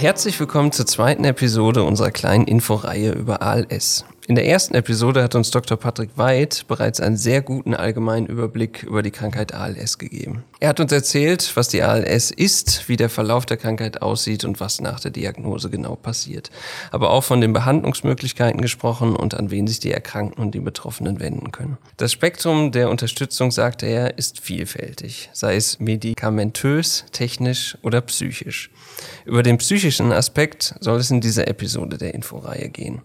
Herzlich willkommen zur zweiten Episode unserer kleinen Inforeihe über ALS. In der ersten Episode hat uns Dr. Patrick Weid bereits einen sehr guten allgemeinen Überblick über die Krankheit ALS gegeben. Er hat uns erzählt, was die ALS ist, wie der Verlauf der Krankheit aussieht und was nach der Diagnose genau passiert. Aber auch von den Behandlungsmöglichkeiten gesprochen und an wen sich die Erkrankten und die Betroffenen wenden können. Das Spektrum der Unterstützung, sagte er, ist vielfältig, sei es medikamentös, technisch oder psychisch. Über den psychischen Aspekt soll es in dieser Episode der Inforeihe gehen.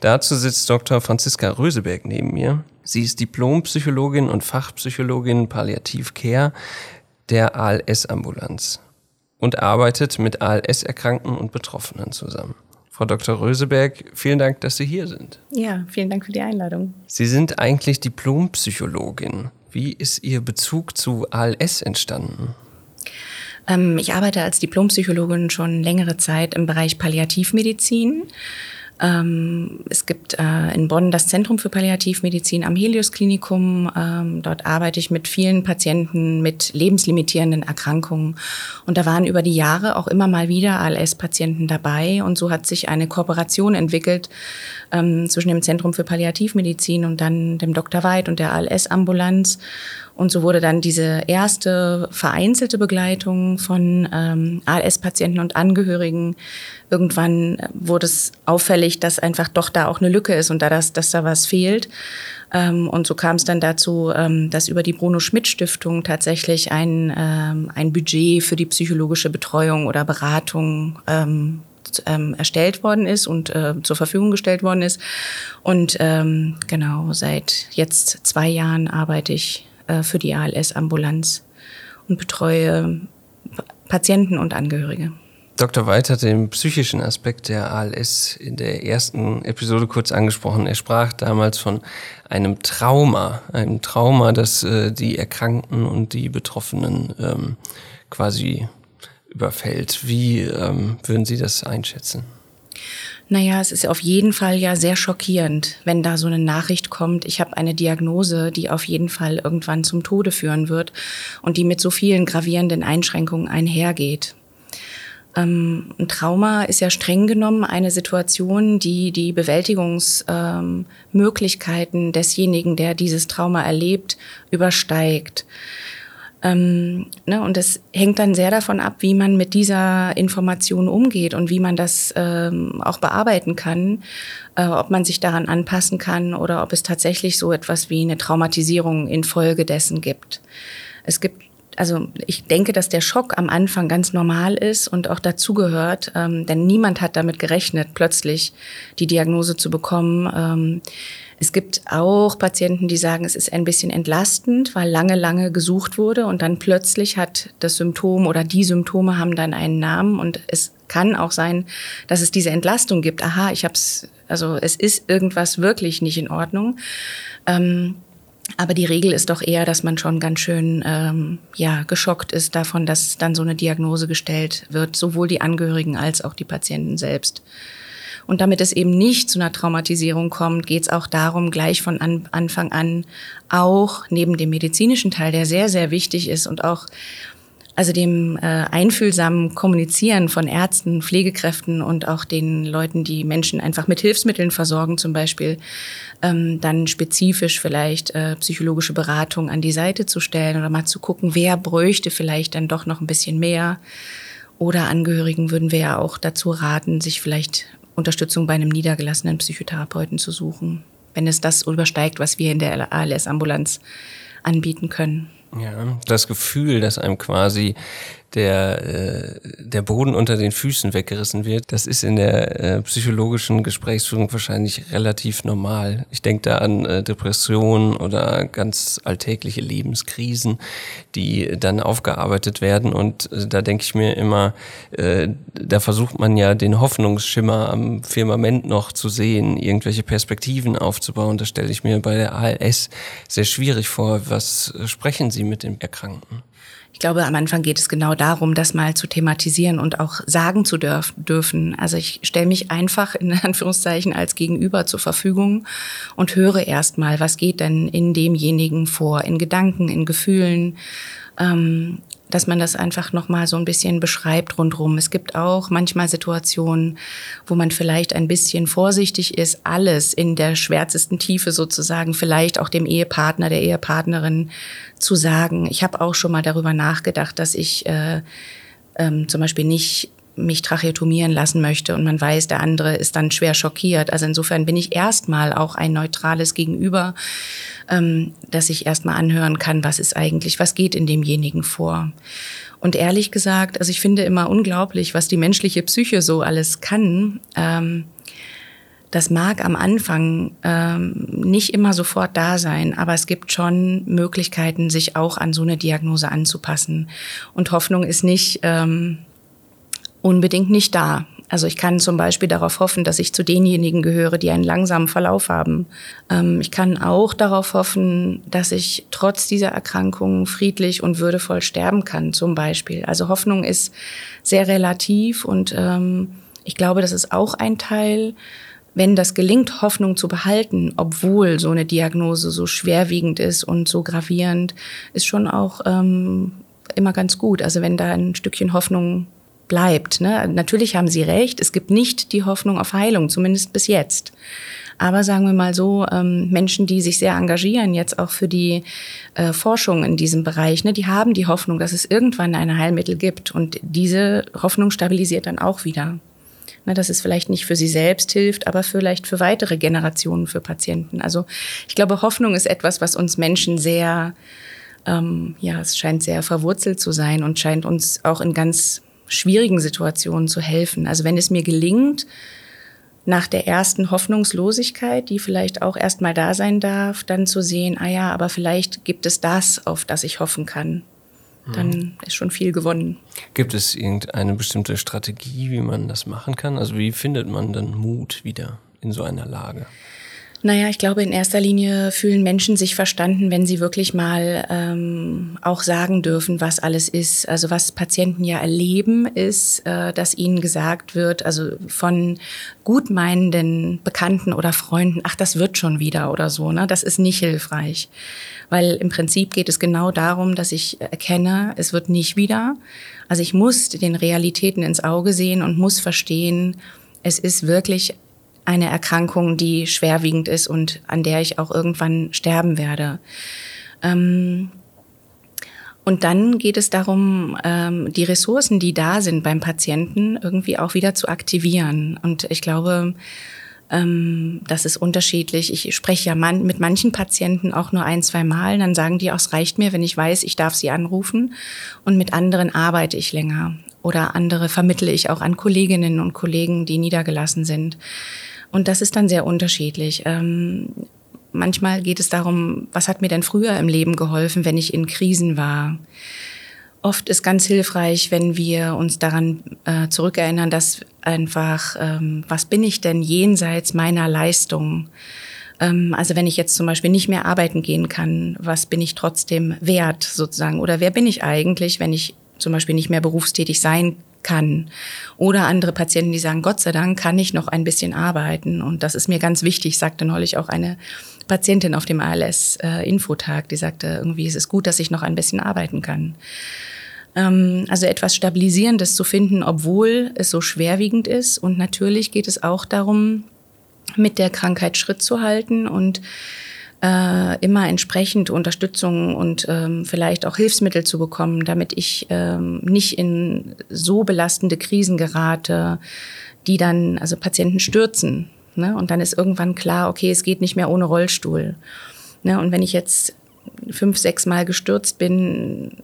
Dazu sitzt Dr. Franziska Röseberg neben mir. Sie ist Diplompsychologin und Fachpsychologin Palliativ Care der ALS-Ambulanz und arbeitet mit ALS-Erkrankten und Betroffenen zusammen. Frau Dr. Röseberg, vielen Dank, dass Sie hier sind. Ja, vielen Dank für die Einladung. Sie sind eigentlich Diplompsychologin. Wie ist Ihr Bezug zu ALS entstanden? Ähm, ich arbeite als Diplompsychologin schon längere Zeit im Bereich Palliativmedizin. Ähm, es gibt äh, in Bonn das Zentrum für Palliativmedizin am Helios Klinikum. Ähm, dort arbeite ich mit vielen Patienten mit lebenslimitierenden Erkrankungen. Und da waren über die Jahre auch immer mal wieder ALS-Patienten dabei. Und so hat sich eine Kooperation entwickelt zwischen dem Zentrum für Palliativmedizin und dann dem Dr. Weid und der ALS-Ambulanz. Und so wurde dann diese erste vereinzelte Begleitung von ähm, ALS-Patienten und Angehörigen. Irgendwann wurde es auffällig, dass einfach doch da auch eine Lücke ist und da das, dass da was fehlt. Ähm, und so kam es dann dazu, ähm, dass über die Bruno Schmidt Stiftung tatsächlich ein, ähm, ein Budget für die psychologische Betreuung oder Beratung ähm, ähm, erstellt worden ist und äh, zur Verfügung gestellt worden ist. Und ähm, genau, seit jetzt zwei Jahren arbeite ich äh, für die ALS-Ambulanz und betreue Patienten und Angehörige. Dr. Weid hat den psychischen Aspekt der ALS in der ersten Episode kurz angesprochen. Er sprach damals von einem Trauma, einem Trauma, das äh, die Erkrankten und die Betroffenen ähm, quasi überfällt. Wie ähm, würden Sie das einschätzen? Naja, es ist auf jeden Fall ja sehr schockierend, wenn da so eine Nachricht kommt, ich habe eine Diagnose, die auf jeden Fall irgendwann zum Tode führen wird und die mit so vielen gravierenden Einschränkungen einhergeht. Ähm, ein Trauma ist ja streng genommen eine Situation, die die Bewältigungsmöglichkeiten ähm, desjenigen, der dieses Trauma erlebt, übersteigt. Ähm, ne, und das hängt dann sehr davon ab, wie man mit dieser Information umgeht und wie man das ähm, auch bearbeiten kann, äh, ob man sich daran anpassen kann oder ob es tatsächlich so etwas wie eine Traumatisierung infolgedessen gibt. Es gibt also ich denke, dass der Schock am Anfang ganz normal ist und auch dazugehört, ähm, denn niemand hat damit gerechnet, plötzlich die Diagnose zu bekommen. Ähm, es gibt auch Patienten, die sagen, es ist ein bisschen entlastend, weil lange, lange gesucht wurde und dann plötzlich hat das Symptom oder die Symptome haben dann einen Namen und es kann auch sein, dass es diese Entlastung gibt. Aha, ich habe es, also es ist irgendwas wirklich nicht in Ordnung. Ähm, aber die Regel ist doch eher, dass man schon ganz schön ähm, ja, geschockt ist davon, dass dann so eine Diagnose gestellt wird, sowohl die Angehörigen als auch die Patienten selbst. Und damit es eben nicht zu einer Traumatisierung kommt, geht es auch darum, gleich von an, Anfang an auch neben dem medizinischen Teil, der sehr, sehr wichtig ist und auch also dem äh, einfühlsamen Kommunizieren von Ärzten, Pflegekräften und auch den Leuten, die Menschen einfach mit Hilfsmitteln versorgen, zum Beispiel, ähm, dann spezifisch vielleicht äh, psychologische Beratung an die Seite zu stellen oder mal zu gucken, wer bräuchte vielleicht dann doch noch ein bisschen mehr. Oder Angehörigen würden wir ja auch dazu raten, sich vielleicht Unterstützung bei einem niedergelassenen Psychotherapeuten zu suchen, wenn es das übersteigt, was wir in der ALS-Ambulanz anbieten können. Ja, das Gefühl, dass einem quasi der, äh, der Boden unter den Füßen weggerissen wird, das ist in der äh, psychologischen Gesprächsführung wahrscheinlich relativ normal. Ich denke da an äh, Depressionen oder ganz alltägliche Lebenskrisen, die dann aufgearbeitet werden. Und äh, da denke ich mir immer, äh, da versucht man ja den Hoffnungsschimmer am Firmament noch zu sehen, irgendwelche Perspektiven aufzubauen. Das stelle ich mir bei der ALS sehr schwierig vor. Was sprechen Sie mit dem Erkrankten? Ich glaube, am Anfang geht es genau darum, das mal zu thematisieren und auch sagen zu dürf dürfen. Also ich stelle mich einfach in Anführungszeichen als Gegenüber zur Verfügung und höre erst mal, was geht denn in demjenigen vor, in Gedanken, in Gefühlen. Ähm, dass man das einfach nochmal so ein bisschen beschreibt rundrum. Es gibt auch manchmal Situationen, wo man vielleicht ein bisschen vorsichtig ist, alles in der schwärzesten Tiefe sozusagen, vielleicht auch dem Ehepartner, der Ehepartnerin zu sagen. Ich habe auch schon mal darüber nachgedacht, dass ich äh, ähm, zum Beispiel nicht mich tracheotomieren lassen möchte und man weiß, der andere ist dann schwer schockiert. Also insofern bin ich erstmal auch ein neutrales Gegenüber, ähm, dass ich erstmal anhören kann, was ist eigentlich, was geht in demjenigen vor. Und ehrlich gesagt, also ich finde immer unglaublich, was die menschliche Psyche so alles kann. Ähm, das mag am Anfang ähm, nicht immer sofort da sein, aber es gibt schon Möglichkeiten, sich auch an so eine Diagnose anzupassen. Und Hoffnung ist nicht ähm, unbedingt nicht da. Also ich kann zum Beispiel darauf hoffen, dass ich zu denjenigen gehöre, die einen langsamen Verlauf haben. Ähm, ich kann auch darauf hoffen, dass ich trotz dieser Erkrankung friedlich und würdevoll sterben kann, zum Beispiel. Also Hoffnung ist sehr relativ und ähm, ich glaube, das ist auch ein Teil, wenn das gelingt, Hoffnung zu behalten, obwohl so eine Diagnose so schwerwiegend ist und so gravierend, ist schon auch ähm, immer ganz gut. Also wenn da ein Stückchen Hoffnung bleibt. Ne? Natürlich haben Sie recht, es gibt nicht die Hoffnung auf Heilung, zumindest bis jetzt. Aber sagen wir mal so, ähm, Menschen, die sich sehr engagieren, jetzt auch für die äh, Forschung in diesem Bereich, ne, die haben die Hoffnung, dass es irgendwann ein Heilmittel gibt. Und diese Hoffnung stabilisiert dann auch wieder. Ne, dass es vielleicht nicht für sie selbst hilft, aber vielleicht für weitere Generationen, für Patienten. Also ich glaube, Hoffnung ist etwas, was uns Menschen sehr, ähm, ja, es scheint sehr verwurzelt zu sein und scheint uns auch in ganz schwierigen Situationen zu helfen. Also wenn es mir gelingt, nach der ersten Hoffnungslosigkeit, die vielleicht auch erstmal da sein darf, dann zu sehen, ah ja, aber vielleicht gibt es das, auf das ich hoffen kann. Dann mhm. ist schon viel gewonnen. Gibt es irgendeine bestimmte Strategie, wie man das machen kann? Also wie findet man dann Mut wieder in so einer Lage? Naja, ich glaube, in erster Linie fühlen Menschen sich verstanden, wenn sie wirklich mal ähm, auch sagen dürfen, was alles ist. Also was Patienten ja erleben, ist, äh, dass ihnen gesagt wird, also von gutmeinenden Bekannten oder Freunden, ach, das wird schon wieder oder so. Ne? Das ist nicht hilfreich. Weil im Prinzip geht es genau darum, dass ich erkenne, es wird nicht wieder. Also ich muss den Realitäten ins Auge sehen und muss verstehen, es ist wirklich eine Erkrankung, die schwerwiegend ist und an der ich auch irgendwann sterben werde. Ähm, und dann geht es darum, ähm, die Ressourcen, die da sind beim Patienten, irgendwie auch wieder zu aktivieren. Und ich glaube, ähm, das ist unterschiedlich. Ich spreche ja man, mit manchen Patienten auch nur ein, zwei Mal. Dann sagen die auch, es reicht mir, wenn ich weiß, ich darf sie anrufen. Und mit anderen arbeite ich länger. Oder andere vermittle ich auch an Kolleginnen und Kollegen, die niedergelassen sind. Und das ist dann sehr unterschiedlich. Ähm, manchmal geht es darum, was hat mir denn früher im Leben geholfen, wenn ich in Krisen war? Oft ist ganz hilfreich, wenn wir uns daran äh, zurückerinnern, dass einfach, ähm, was bin ich denn jenseits meiner Leistung? Ähm, also wenn ich jetzt zum Beispiel nicht mehr arbeiten gehen kann, was bin ich trotzdem wert sozusagen? Oder wer bin ich eigentlich, wenn ich zum Beispiel nicht mehr berufstätig sein kann. Oder andere Patienten, die sagen, Gott sei Dank kann ich noch ein bisschen arbeiten. Und das ist mir ganz wichtig, sagte neulich auch eine Patientin auf dem ALS-Infotag, äh, die sagte, irgendwie ist es gut, dass ich noch ein bisschen arbeiten kann. Ähm, also etwas Stabilisierendes zu finden, obwohl es so schwerwiegend ist. Und natürlich geht es auch darum, mit der Krankheit Schritt zu halten und äh, immer entsprechend Unterstützung und ähm, vielleicht auch Hilfsmittel zu bekommen, damit ich ähm, nicht in so belastende Krisen gerate, die dann also Patienten stürzen. Ne? Und dann ist irgendwann klar, okay, es geht nicht mehr ohne Rollstuhl. Ne? Und wenn ich jetzt fünf, sechs Mal gestürzt bin,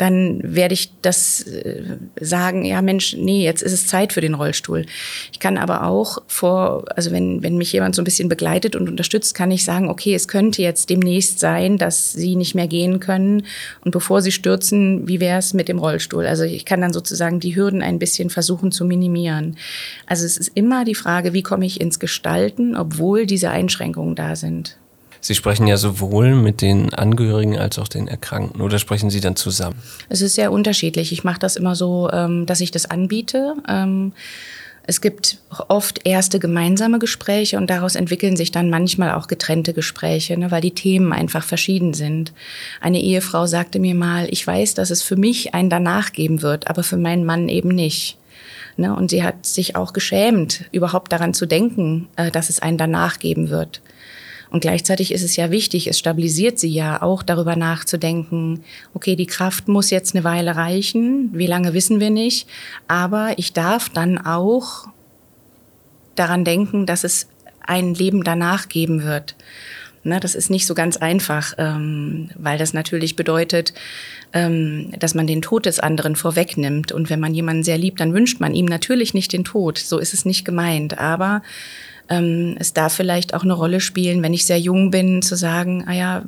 dann werde ich das äh, sagen, ja Mensch, nee, jetzt ist es Zeit für den Rollstuhl. Ich kann aber auch vor, also wenn, wenn mich jemand so ein bisschen begleitet und unterstützt, kann ich sagen, okay, es könnte jetzt demnächst sein, dass sie nicht mehr gehen können. Und bevor sie stürzen, wie wäre es mit dem Rollstuhl? Also ich kann dann sozusagen die Hürden ein bisschen versuchen zu minimieren. Also es ist immer die Frage, wie komme ich ins Gestalten, obwohl diese Einschränkungen da sind. Sie sprechen ja sowohl mit den Angehörigen als auch den Erkrankten oder sprechen Sie dann zusammen? Es ist sehr unterschiedlich. Ich mache das immer so, ähm, dass ich das anbiete. Ähm, Es gibt oft erste gemeinsame Gespräche und daraus entwickeln sich dann manchmal auch getrennte Gespräche, ne, weil die Themen einfach verschieden sind. Eine Ehefrau sagte mir mal, ich weiß, dass es für mich ein Danach geben wird, aber für meinen Mann eben nicht. Ne, und sie hat sich auch geschämt, überhaupt daran zu denken, äh, dass es ein Danach geben wird. Und gleichzeitig ist es ja wichtig, es stabilisiert sie ja auch darüber nachzudenken, okay, die Kraft muss jetzt eine Weile reichen, wie lange wissen wir nicht, aber ich darf dann auch daran denken, dass es ein Leben danach geben wird. Ne, das ist nicht so ganz einfach, ähm, weil das natürlich bedeutet, ähm, dass man den Tod des anderen vorwegnimmt. Und wenn man jemanden sehr liebt, dann wünscht man ihm natürlich nicht den Tod. So ist es nicht gemeint. Aber ähm, es darf vielleicht auch eine Rolle spielen, wenn ich sehr jung bin, zu sagen, ah ja,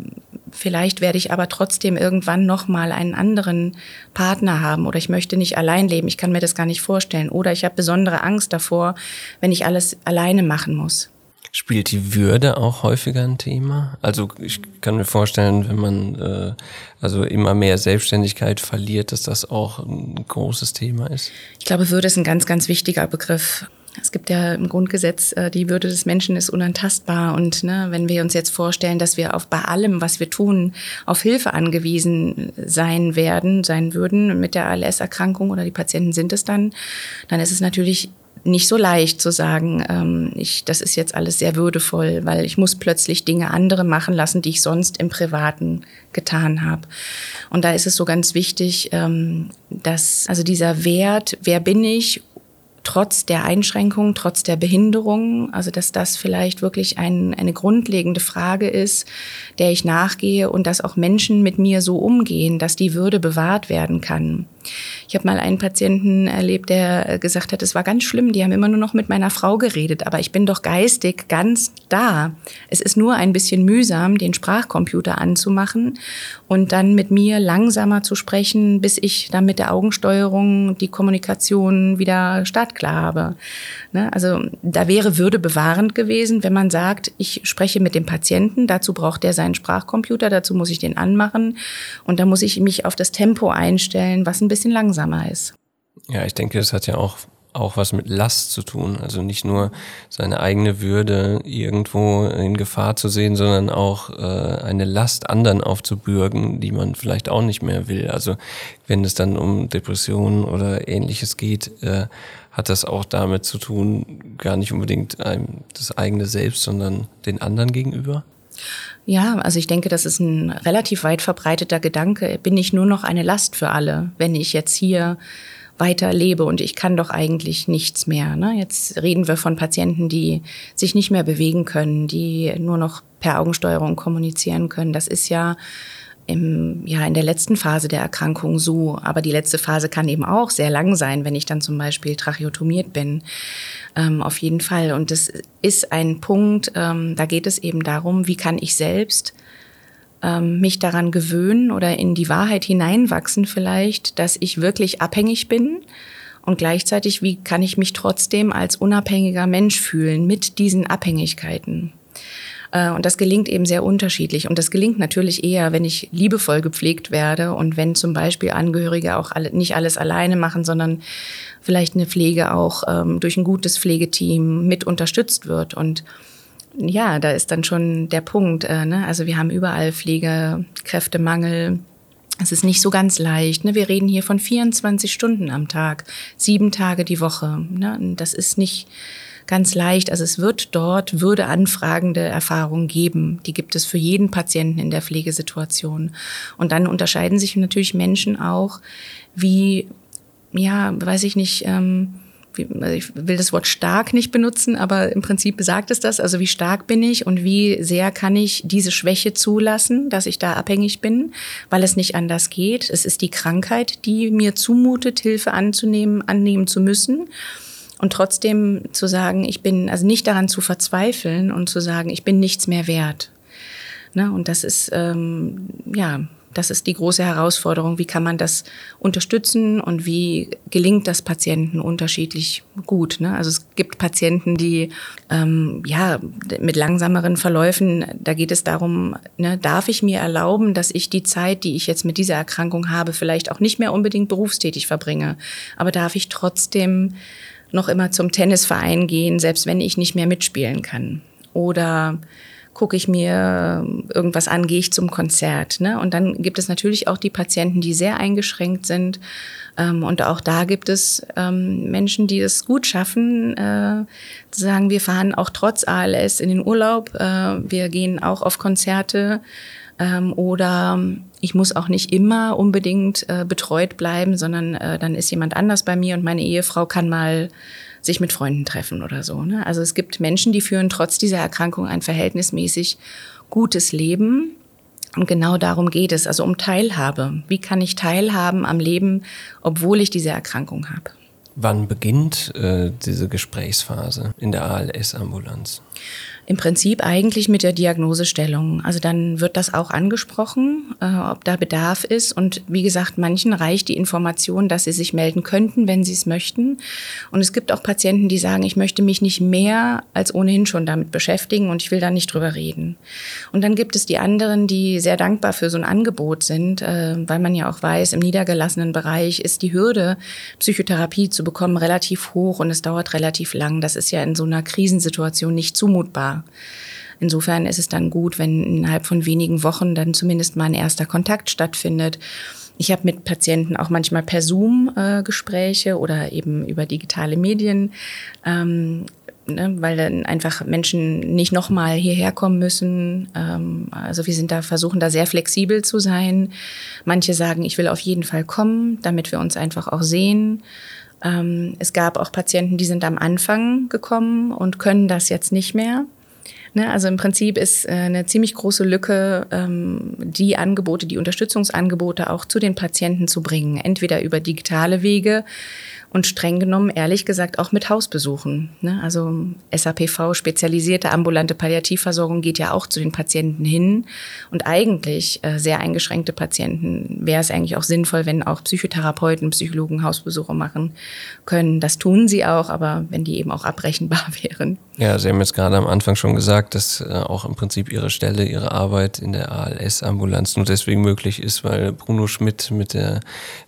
vielleicht werde ich aber trotzdem irgendwann noch mal einen anderen Partner haben oder ich möchte nicht allein leben, ich kann mir das gar nicht vorstellen oder ich habe besondere Angst davor, wenn ich alles alleine machen muss. Spielt die Würde auch häufiger ein Thema? Also ich kann mir vorstellen, wenn man äh, also immer mehr Selbstständigkeit verliert, dass das auch ein großes Thema ist. Ich glaube, Würde ist ein ganz, ganz wichtiger Begriff. Es gibt ja im Grundgesetz, äh, die Würde des Menschen ist unantastbar. Und ne, wenn wir uns jetzt vorstellen, dass wir auf bei allem, was wir tun, auf Hilfe angewiesen sein werden, sein würden mit der ALS-Erkrankung oder die Patienten sind es dann, dann ist es natürlich nicht so leicht zu sagen, ähm, ich, das ist jetzt alles sehr würdevoll, weil ich muss plötzlich Dinge andere machen lassen, die ich sonst im Privaten getan habe. Und da ist es so ganz wichtig, ähm, dass also dieser Wert, wer bin ich trotz der Einschränkungen, trotz der Behinderung, also dass das vielleicht wirklich ein, eine grundlegende Frage ist, der ich nachgehe und dass auch Menschen mit mir so umgehen, dass die Würde bewahrt werden kann. Ich habe mal einen Patienten erlebt, der gesagt hat, es war ganz schlimm, die haben immer nur noch mit meiner Frau geredet, aber ich bin doch geistig ganz da. Es ist nur ein bisschen mühsam, den Sprachcomputer anzumachen und dann mit mir langsamer zu sprechen, bis ich dann mit der Augensteuerung die Kommunikation wieder startklar habe. Ne? Also da wäre Würde bewahrend gewesen, wenn man sagt, ich spreche mit dem Patienten, dazu braucht er seinen Sprachcomputer, dazu muss ich den anmachen und da muss ich mich auf das Tempo einstellen, was ein bisschen langsamer ist. Ja, ich denke, das hat ja auch auch was mit Last zu tun. Also nicht nur seine eigene Würde irgendwo in Gefahr zu sehen, sondern auch äh, eine Last anderen aufzubürgen, die man vielleicht auch nicht mehr will. Also wenn es dann um Depressionen oder ähnliches geht, äh, hat das auch damit zu tun, gar nicht unbedingt einem das eigene Selbst, sondern den anderen gegenüber? Ja, also ich denke, das ist ein relativ weit verbreiteter Gedanke. Bin ich nur noch eine Last für alle, wenn ich jetzt hier weiter lebe und ich kann doch eigentlich nichts mehr. Ne? Jetzt reden wir von Patienten, die sich nicht mehr bewegen können, die nur noch per Augensteuerung kommunizieren können. Das ist ja im, ja, in der letzten Phase der Erkrankung so. Aber die letzte Phase kann eben auch sehr lang sein, wenn ich dann zum Beispiel tracheotomiert bin. Ähm, auf jeden Fall. Und das ist ein Punkt, ähm, da geht es eben darum, wie kann ich selbst ähm, mich daran gewöhnen oder in die Wahrheit hineinwachsen vielleicht, dass ich wirklich abhängig bin. Und gleichzeitig, wie kann ich mich trotzdem als unabhängiger Mensch fühlen mit diesen Abhängigkeiten? Äh, und das gelingt eben sehr unterschiedlich. Und das gelingt natürlich eher, wenn ich liebevoll gepflegt werde und wenn zum Beispiel Angehörige auch nicht alles alleine machen, sondern vielleicht eine Pflege auch ähm, durch ein gutes Pflegeteam mit unterstützt wird. Und ja, da ist dann schon der Punkt. Äh, ne? Also wir haben überall Pflegekräftemangel. Es ist nicht so ganz leicht. Ne? Wir reden hier von 24 Stunden am Tag, sieben Tage die Woche. Ne? Das ist nicht ganz leicht. Also es wird dort würdeanfragende Erfahrungen geben. Die gibt es für jeden Patienten in der Pflegesituation. Und dann unterscheiden sich natürlich Menschen auch, wie, ja, weiß ich nicht, ähm, also ich will das Wort stark nicht benutzen, aber im Prinzip besagt es das. Also wie stark bin ich und wie sehr kann ich diese Schwäche zulassen, dass ich da abhängig bin, weil es nicht anders geht. Es ist die Krankheit, die mir zumutet, Hilfe anzunehmen, annehmen zu müssen und trotzdem zu sagen, ich bin, also nicht daran zu verzweifeln und zu sagen, ich bin nichts mehr wert. Ne? Und das ist, ähm, ja, das ist die große Herausforderung. Wie kann man das unterstützen und wie gelingt das Patienten unterschiedlich gut? Ne? Also es gibt Patienten, die ähm, ja mit langsameren Verläufen, da geht es darum, ne, darf ich mir erlauben, dass ich die Zeit, die ich jetzt mit dieser Erkrankung habe, vielleicht auch nicht mehr unbedingt berufstätig verbringe, aber darf ich trotzdem noch immer zum Tennisverein gehen, selbst wenn ich nicht mehr mitspielen kann. Oder gucke ich mir irgendwas an, gehe ich zum Konzert. Ne? Und dann gibt es natürlich auch die Patienten, die sehr eingeschränkt sind. Ähm, und auch da gibt es ähm, Menschen, die es gut schaffen, äh, zu sagen, wir fahren auch trotz ALS in den Urlaub, äh, wir gehen auch auf Konzerte. Ähm, oder ich muss auch nicht immer unbedingt äh, betreut bleiben, sondern äh, dann ist jemand anders bei mir und meine Ehefrau kann mal sich mit Freunden treffen oder so. Ne? Also es gibt Menschen, die führen trotz dieser Erkrankung ein verhältnismäßig gutes Leben. Und genau darum geht es, also um Teilhabe. Wie kann ich teilhaben am Leben, obwohl ich diese Erkrankung habe? Wann beginnt äh, diese Gesprächsphase in der ALS-Ambulanz? Im Prinzip eigentlich mit der Diagnosestellung. Also dann wird das auch angesprochen, äh, ob da Bedarf ist. Und wie gesagt, manchen reicht die Information, dass sie sich melden könnten, wenn sie es möchten. Und es gibt auch Patienten, die sagen, ich möchte mich nicht mehr als ohnehin schon damit beschäftigen und ich will da nicht drüber reden. Und dann gibt es die anderen, die sehr dankbar für so ein Angebot sind, äh, weil man ja auch weiß, im niedergelassenen Bereich ist die Hürde, Psychotherapie zu bekommen, relativ hoch und es dauert relativ lang. Das ist ja in so einer Krisensituation nicht zumutbar. Insofern ist es dann gut, wenn innerhalb von wenigen Wochen dann zumindest mal ein erster Kontakt stattfindet. Ich habe mit Patienten auch manchmal per Zoom äh, Gespräche oder eben über digitale Medien, ähm, ne, weil dann einfach Menschen nicht nochmal hierher kommen müssen. Ähm, also wir sind da, versuchen da sehr flexibel zu sein. Manche sagen, ich will auf jeden Fall kommen, damit wir uns einfach auch sehen. Ähm, es gab auch Patienten, die sind am Anfang gekommen und können das jetzt nicht mehr. Ne, also im Prinzip ist äh, eine ziemlich große Lücke, ähm, die Angebote, die Unterstützungsangebote auch zu den Patienten zu bringen. Entweder über digitale Wege und streng genommen, ehrlich gesagt, auch mit Hausbesuchen. Ne? Also SAPV, spezialisierte ambulante Palliativversorgung, geht ja auch zu den Patienten hin. Und eigentlich äh, sehr eingeschränkte Patienten wäre es eigentlich auch sinnvoll, wenn auch Psychotherapeuten, Psychologen Hausbesuche machen können. Das tun sie auch, aber wenn die eben auch abrechenbar wären. Ja, Sie haben jetzt gerade am Anfang schon gesagt, dass äh, auch im Prinzip Ihre Stelle, Ihre Arbeit in der ALS-Ambulanz nur deswegen möglich ist, weil Bruno Schmidt mit der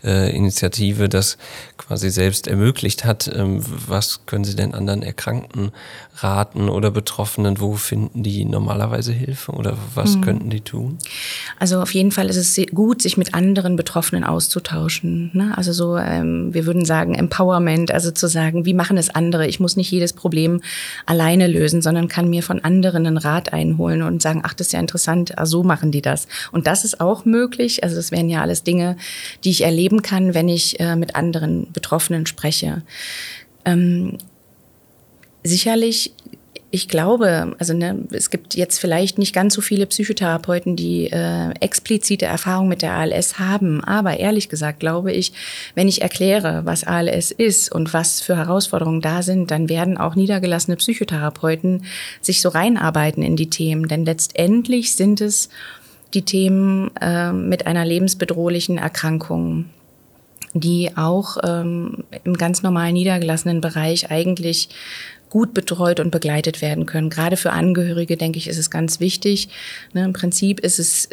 äh, Initiative das quasi selbst ermöglicht hat. Ähm, was können Sie denn anderen Erkrankten raten oder Betroffenen? Wo finden die normalerweise Hilfe oder was mhm. könnten die tun? Also auf jeden Fall ist es gut, sich mit anderen Betroffenen auszutauschen. Ne? Also so, ähm, wir würden sagen Empowerment, also zu sagen, wie machen es andere? Ich muss nicht jedes Problem alleine lösen, sondern kann mir von anderen einen Rat einholen und sagen, ach, das ist ja interessant, ah, so machen die das. Und das ist auch möglich. Also das wären ja alles Dinge, die ich erleben kann, wenn ich äh, mit anderen Betroffenen spreche. Ähm, sicherlich ich glaube, also ne, es gibt jetzt vielleicht nicht ganz so viele Psychotherapeuten, die äh, explizite Erfahrung mit der ALS haben. Aber ehrlich gesagt glaube ich, wenn ich erkläre, was ALS ist und was für Herausforderungen da sind, dann werden auch niedergelassene Psychotherapeuten sich so reinarbeiten in die Themen. Denn letztendlich sind es die Themen äh, mit einer lebensbedrohlichen Erkrankung die auch ähm, im ganz normalen niedergelassenen Bereich eigentlich gut betreut und begleitet werden können. Gerade für Angehörige, denke ich, ist es ganz wichtig. Ne, Im Prinzip ist es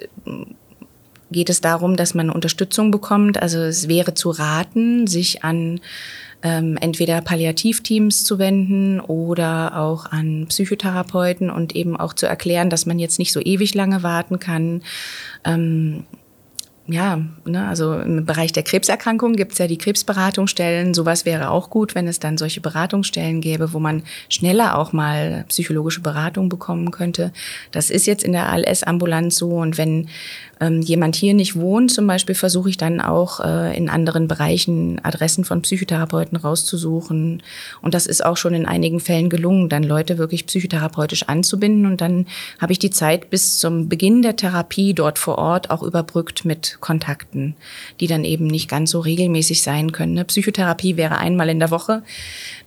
geht es darum, dass man Unterstützung bekommt. Also es wäre zu raten, sich an ähm, entweder Palliativteams zu wenden oder auch an Psychotherapeuten und eben auch zu erklären, dass man jetzt nicht so ewig lange warten kann. Ähm, ja, ne, also im Bereich der Krebserkrankung gibt es ja die Krebsberatungsstellen. Sowas wäre auch gut, wenn es dann solche Beratungsstellen gäbe, wo man schneller auch mal psychologische Beratung bekommen könnte. Das ist jetzt in der ALS-Ambulanz so. Und wenn ähm, jemand hier nicht wohnt, zum Beispiel, versuche ich dann auch äh, in anderen Bereichen Adressen von Psychotherapeuten rauszusuchen. Und das ist auch schon in einigen Fällen gelungen, dann Leute wirklich psychotherapeutisch anzubinden. Und dann habe ich die Zeit bis zum Beginn der Therapie dort vor Ort auch überbrückt mit Kontakten, die dann eben nicht ganz so regelmäßig sein können. Ne? Psychotherapie wäre einmal in der Woche.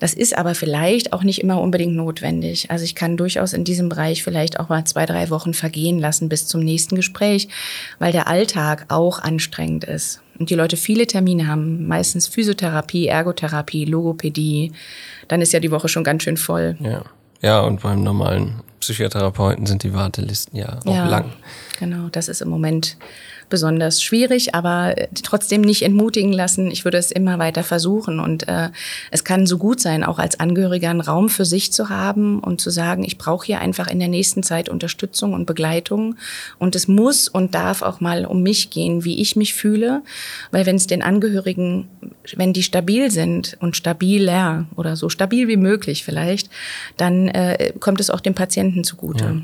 Das ist aber vielleicht auch nicht immer unbedingt notwendig. Also ich kann durchaus in diesem Bereich vielleicht auch mal zwei, drei Wochen vergehen lassen bis zum nächsten Gespräch, weil der Alltag auch anstrengend ist. Und die Leute viele Termine haben, meistens Physiotherapie, Ergotherapie, Logopädie. Dann ist ja die Woche schon ganz schön voll. Ja. Ja, und beim normalen Psychotherapeuten sind die Wartelisten ja auch ja, lang. Genau, das ist im Moment besonders schwierig, aber äh, trotzdem nicht entmutigen lassen. Ich würde es immer weiter versuchen. Und äh, es kann so gut sein, auch als Angehöriger einen Raum für sich zu haben und zu sagen, ich brauche hier einfach in der nächsten Zeit Unterstützung und Begleitung. Und es muss und darf auch mal um mich gehen, wie ich mich fühle. Weil wenn es den Angehörigen, wenn die stabil sind und stabiler oder so stabil wie möglich vielleicht, dann äh, kommt es auch dem Patienten zugute. Ja.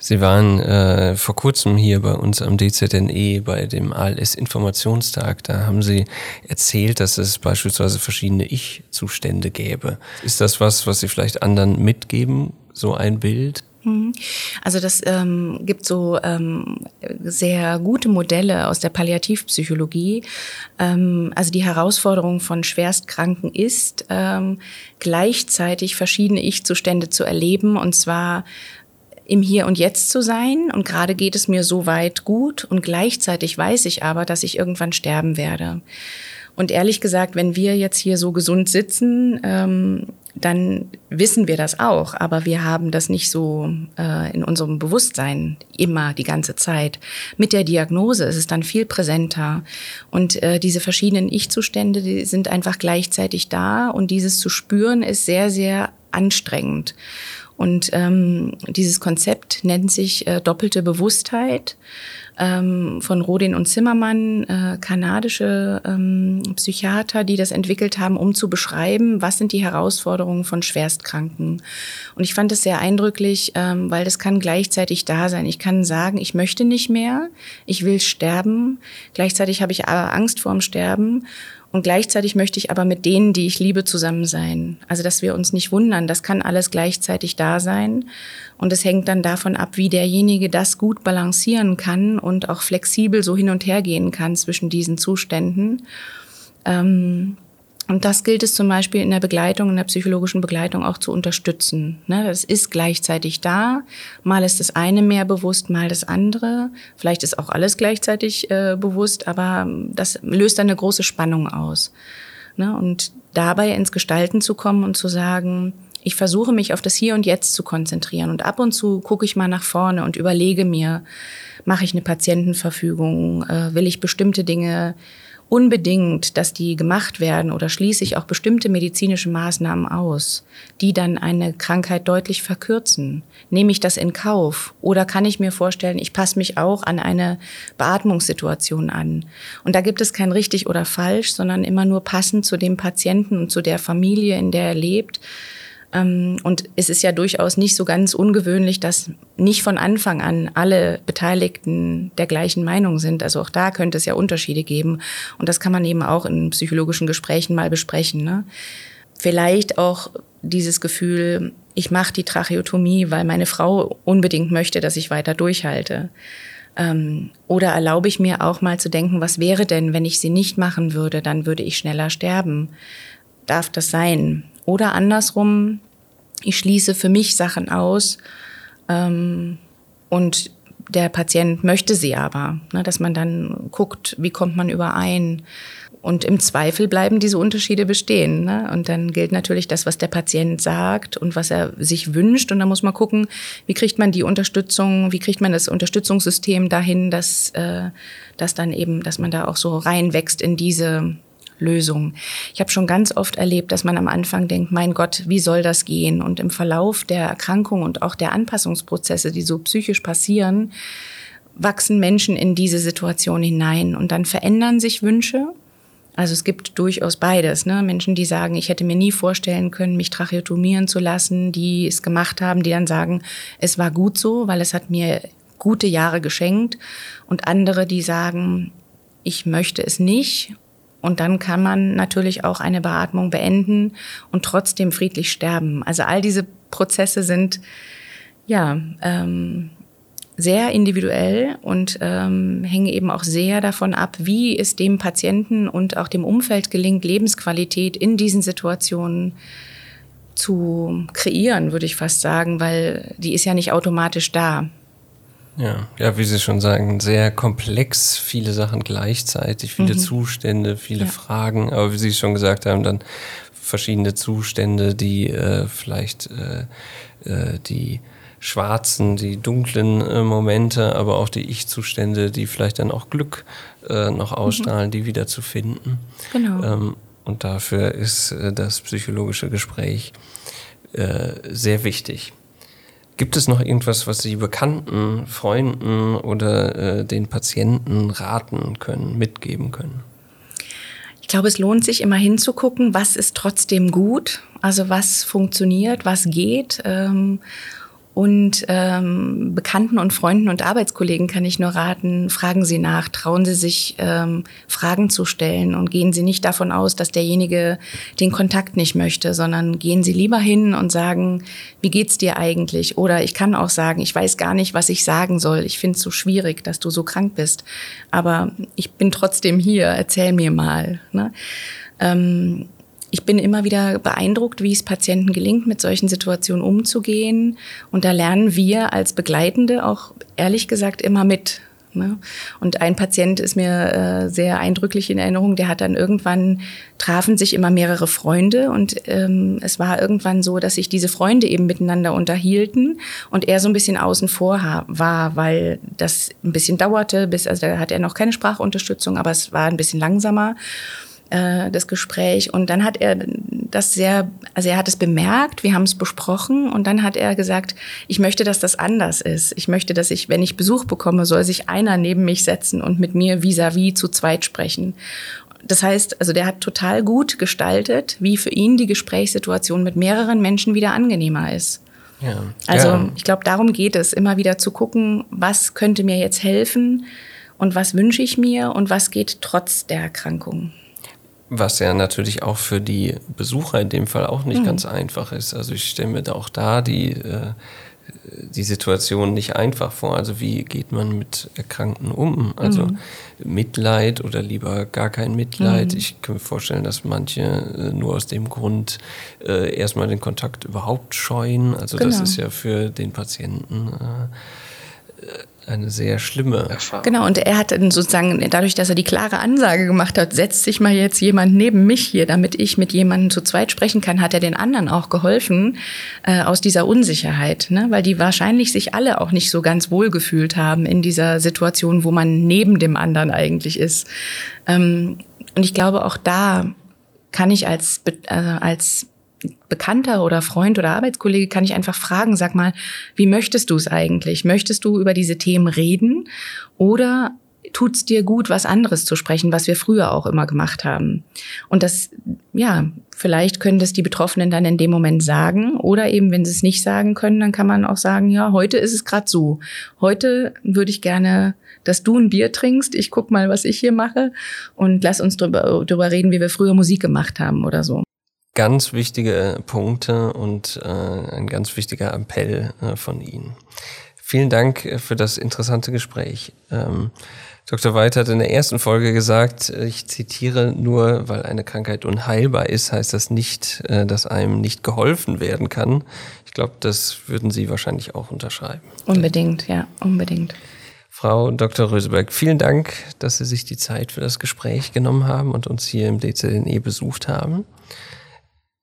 Sie waren äh, vor kurzem hier bei uns am DZNE bei dem ALS-Informationstag. Da haben Sie erzählt, dass es beispielsweise verschiedene Ich-Zustände gäbe. Ist das was, was Sie vielleicht anderen mitgeben, so ein Bild? Mhm. Also das ähm, gibt so ähm, sehr gute Modelle aus der Palliativpsychologie. Ähm, also die Herausforderung von Schwerstkranken ist, ähm, gleichzeitig verschiedene Ich-Zustände zu erleben und zwar im Hier und Jetzt zu sein. Und gerade geht es mir so weit gut und gleichzeitig weiß ich aber, dass ich irgendwann sterben werde. Und ehrlich gesagt, wenn wir jetzt hier so gesund sitzen, ähm, dann wissen wir das auch, aber wir haben das nicht so äh, in unserem Bewusstsein immer die ganze Zeit. Mit der Diagnose ist es dann viel präsenter und äh, diese verschiedenen Ich-Zustände, die sind einfach gleichzeitig da und dieses zu spüren ist sehr, sehr anstrengend. Und ähm, dieses Konzept nennt sich äh, doppelte Bewusstheit ähm, von Rodin und Zimmermann, äh, kanadische ähm, Psychiater, die das entwickelt haben, um zu beschreiben, was sind die Herausforderungen von Schwerstkranken. Und ich fand es sehr eindrücklich, ähm, weil das kann gleichzeitig da sein. Ich kann sagen, ich möchte nicht mehr, ich will sterben. Gleichzeitig habe ich aber Angst vorm Sterben. Und gleichzeitig möchte ich aber mit denen, die ich liebe, zusammen sein. Also, dass wir uns nicht wundern, das kann alles gleichzeitig da sein. Und es hängt dann davon ab, wie derjenige das gut balancieren kann und auch flexibel so hin und her gehen kann zwischen diesen Zuständen. Ähm, und das gilt es zum Beispiel in der Begleitung, in der psychologischen Begleitung auch zu unterstützen. Ne, das ist gleichzeitig da. Mal ist das eine mehr bewusst, mal das andere. Vielleicht ist auch alles gleichzeitig äh, bewusst, aber das löst eine große Spannung aus. Ne, und dabei ins Gestalten zu kommen und zu sagen, ich versuche mich auf das Hier und Jetzt zu konzentrieren und ab und zu gucke ich mal nach vorne und überlege mir, mache ich eine Patientenverfügung, äh, will ich bestimmte Dinge unbedingt, dass die gemacht werden oder schließe ich auch bestimmte medizinische Maßnahmen aus, die dann eine Krankheit deutlich verkürzen? Nehme ich das in Kauf? Oder kann ich mir vorstellen, ich passe mich auch an eine Beatmungssituation an? Und da gibt es kein richtig oder falsch, sondern immer nur passend zu dem Patienten und zu der Familie, in der er lebt und es ist ja durchaus nicht so ganz ungewöhnlich, dass nicht von Anfang an alle Beteiligten der gleichen Meinung sind. Also auch da könnte es ja Unterschiede geben. Und das kann man eben auch in psychologischen Gesprächen mal besprechen. Ne? Vielleicht auch dieses Gefühl, ich mache die Tracheotomie, weil meine Frau unbedingt möchte, dass ich weiter durchhalte. Ähm, oder erlaube ich mir auch mal zu denken, was wäre denn, wenn ich sie nicht machen würde, dann würde ich schneller sterben. Darf das sein? Oder andersrum, ich schließe für mich Sachen aus ähm, und der Patient möchte sie aber, ne, dass man dann guckt, wie kommt man überein. Und im Zweifel bleiben diese Unterschiede bestehen. Ne? Und dann gilt natürlich das, was der Patient sagt und was er sich wünscht. Und da muss man gucken, wie kriegt man die Unterstützung, wie kriegt man das Unterstützungssystem dahin, dass, äh, dass dann eben, dass man da auch so reinwächst in diese Lösung. Ich habe schon ganz oft erlebt, dass man am Anfang denkt, mein Gott, wie soll das gehen? Und im Verlauf der Erkrankung und auch der Anpassungsprozesse, die so psychisch passieren, wachsen Menschen in diese Situation hinein und dann verändern sich Wünsche. Also es gibt durchaus beides. Ne? Menschen, die sagen, ich hätte mir nie vorstellen können, mich tracheotomieren zu lassen, die es gemacht haben, die dann sagen, es war gut so, weil es hat mir gute Jahre geschenkt. Und andere, die sagen, ich möchte es nicht und dann kann man natürlich auch eine Beatmung beenden und trotzdem friedlich sterben. Also all diese Prozesse sind ja ähm, sehr individuell und ähm, hängen eben auch sehr davon ab, wie es dem Patienten und auch dem Umfeld gelingt, Lebensqualität in diesen Situationen zu kreieren, würde ich fast sagen, weil die ist ja nicht automatisch da. Ja, ja, wie Sie schon sagen, sehr komplex, viele Sachen gleichzeitig, viele mhm. Zustände, viele ja. Fragen, aber wie Sie schon gesagt haben, dann verschiedene Zustände, die äh, vielleicht äh, äh, die schwarzen, die dunklen äh, Momente, aber auch die Ich-Zustände, die vielleicht dann auch Glück äh, noch ausstrahlen, mhm. die wieder zu finden. Genau. Ähm, und dafür ist äh, das psychologische Gespräch sehr wichtig. Gibt es noch irgendwas, was Sie Bekannten, Freunden oder äh, den Patienten raten können, mitgeben können? Ich glaube, es lohnt sich immer hinzugucken, was ist trotzdem gut, also was funktioniert, was geht. Ähm, und ähm, Bekannten und Freunden und Arbeitskollegen kann ich nur raten, fragen Sie nach, trauen Sie sich, ähm, Fragen zu stellen und gehen Sie nicht davon aus, dass derjenige den Kontakt nicht möchte, sondern gehen Sie lieber hin und sagen, wie geht's dir eigentlich? Oder ich kann auch sagen, ich weiß gar nicht, was ich sagen soll. Ich finde es so schwierig, dass du so krank bist. Aber ich bin trotzdem hier, erzähl mir mal. Ne? Ähm, ich bin immer wieder beeindruckt, wie es Patienten gelingt, mit solchen Situationen umzugehen. Und da lernen wir als Begleitende auch ehrlich gesagt immer mit. Ne? Und ein Patient ist mir äh, sehr eindrücklich in Erinnerung, der hat dann irgendwann, trafen sich immer mehrere Freunde und ähm, es war irgendwann so, dass sich diese Freunde eben miteinander unterhielten und er so ein bisschen außen vor war, weil das ein bisschen dauerte, bis, also da hat er noch keine Sprachunterstützung, aber es war ein bisschen langsamer äh, das Gespräch. Und dann hat er das sehr, also er hat es bemerkt, wir haben es besprochen und dann hat er gesagt, ich möchte, dass das anders ist. Ich möchte, dass ich, wenn ich Besuch bekomme, soll sich einer neben mich setzen und mit mir vis-à-vis -vis zu zweit sprechen. Das heißt, also der hat total gut gestaltet, wie für ihn die Gesprächssituation mit mehreren Menschen wieder angenehmer ist. Ja. Also ja. ich glaube, darum geht es, immer wieder zu gucken, was könnte mir jetzt helfen und was wünsche ich mir und was geht trotz der Erkrankung. Was ja natürlich auch für die Besucher in dem Fall auch nicht mhm. ganz einfach ist. Also ich stelle mir da auch da die, äh, die Situation nicht einfach vor. Also wie geht man mit Erkrankten um? Also mhm. Mitleid oder lieber gar kein Mitleid. Mhm. Ich kann mir vorstellen, dass manche äh, nur aus dem Grund äh, erstmal den Kontakt überhaupt scheuen. Also genau. das ist ja für den Patienten eine sehr schlimme Erfahrung. Genau, und er hat sozusagen, dadurch, dass er die klare Ansage gemacht hat, setzt sich mal jetzt jemand neben mich hier, damit ich mit jemandem zu zweit sprechen kann, hat er den anderen auch geholfen äh, aus dieser Unsicherheit, ne? weil die wahrscheinlich sich alle auch nicht so ganz wohl gefühlt haben in dieser Situation, wo man neben dem anderen eigentlich ist. Ähm, und ich glaube, auch da kann ich als, äh, als Bekannter oder Freund oder Arbeitskollege kann ich einfach fragen, sag mal, wie möchtest du es eigentlich? Möchtest du über diese Themen reden oder tut's dir gut, was anderes zu sprechen, was wir früher auch immer gemacht haben? Und das, ja, vielleicht können das die Betroffenen dann in dem Moment sagen oder eben, wenn sie es nicht sagen können, dann kann man auch sagen, ja, heute ist es gerade so. Heute würde ich gerne dass du ein Bier trinkst, ich guck mal, was ich hier mache und lass uns drüber, drüber reden, wie wir früher Musik gemacht haben oder so ganz wichtige Punkte und äh, ein ganz wichtiger Appell äh, von Ihnen. Vielen Dank äh, für das interessante Gespräch. Ähm, Dr. White hat in der ersten Folge gesagt, äh, ich zitiere, nur weil eine Krankheit unheilbar ist, heißt das nicht, äh, dass einem nicht geholfen werden kann. Ich glaube, das würden Sie wahrscheinlich auch unterschreiben. Unbedingt, ja, unbedingt. Frau Dr. Röseberg, vielen Dank, dass Sie sich die Zeit für das Gespräch genommen haben und uns hier im DZNE besucht haben.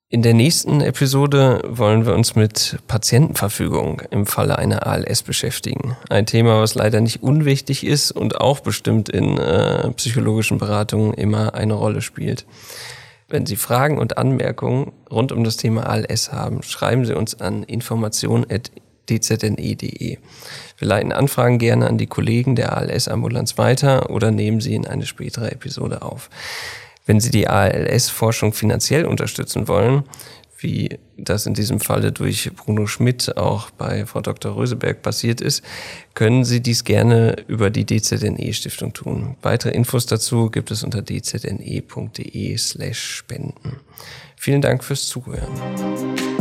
In der nächsten Episode wollen wir uns mit Patientenverfügung im Falle einer ALS beschäftigen. Ein Thema, was leider nicht unwichtig ist und auch bestimmt in äh, psychologischen Beratungen immer eine Rolle spielt. Wenn Sie Fragen und Anmerkungen rund um das Thema ALS haben, schreiben Sie uns an information.dzne.de. Wir leiten Anfragen gerne an die Kollegen der ALS-Ambulanz weiter oder nehmen sie in eine spätere Episode auf. Wenn Sie die ALS-Forschung finanziell unterstützen wollen, wie das in diesem Falle durch Bruno Schmidt auch bei Frau Dr. Röseberg passiert ist, können Sie dies gerne über die DZNE-Stiftung tun. Weitere Infos dazu gibt es unter dzne.de slash spenden. Vielen Dank fürs Zuhören.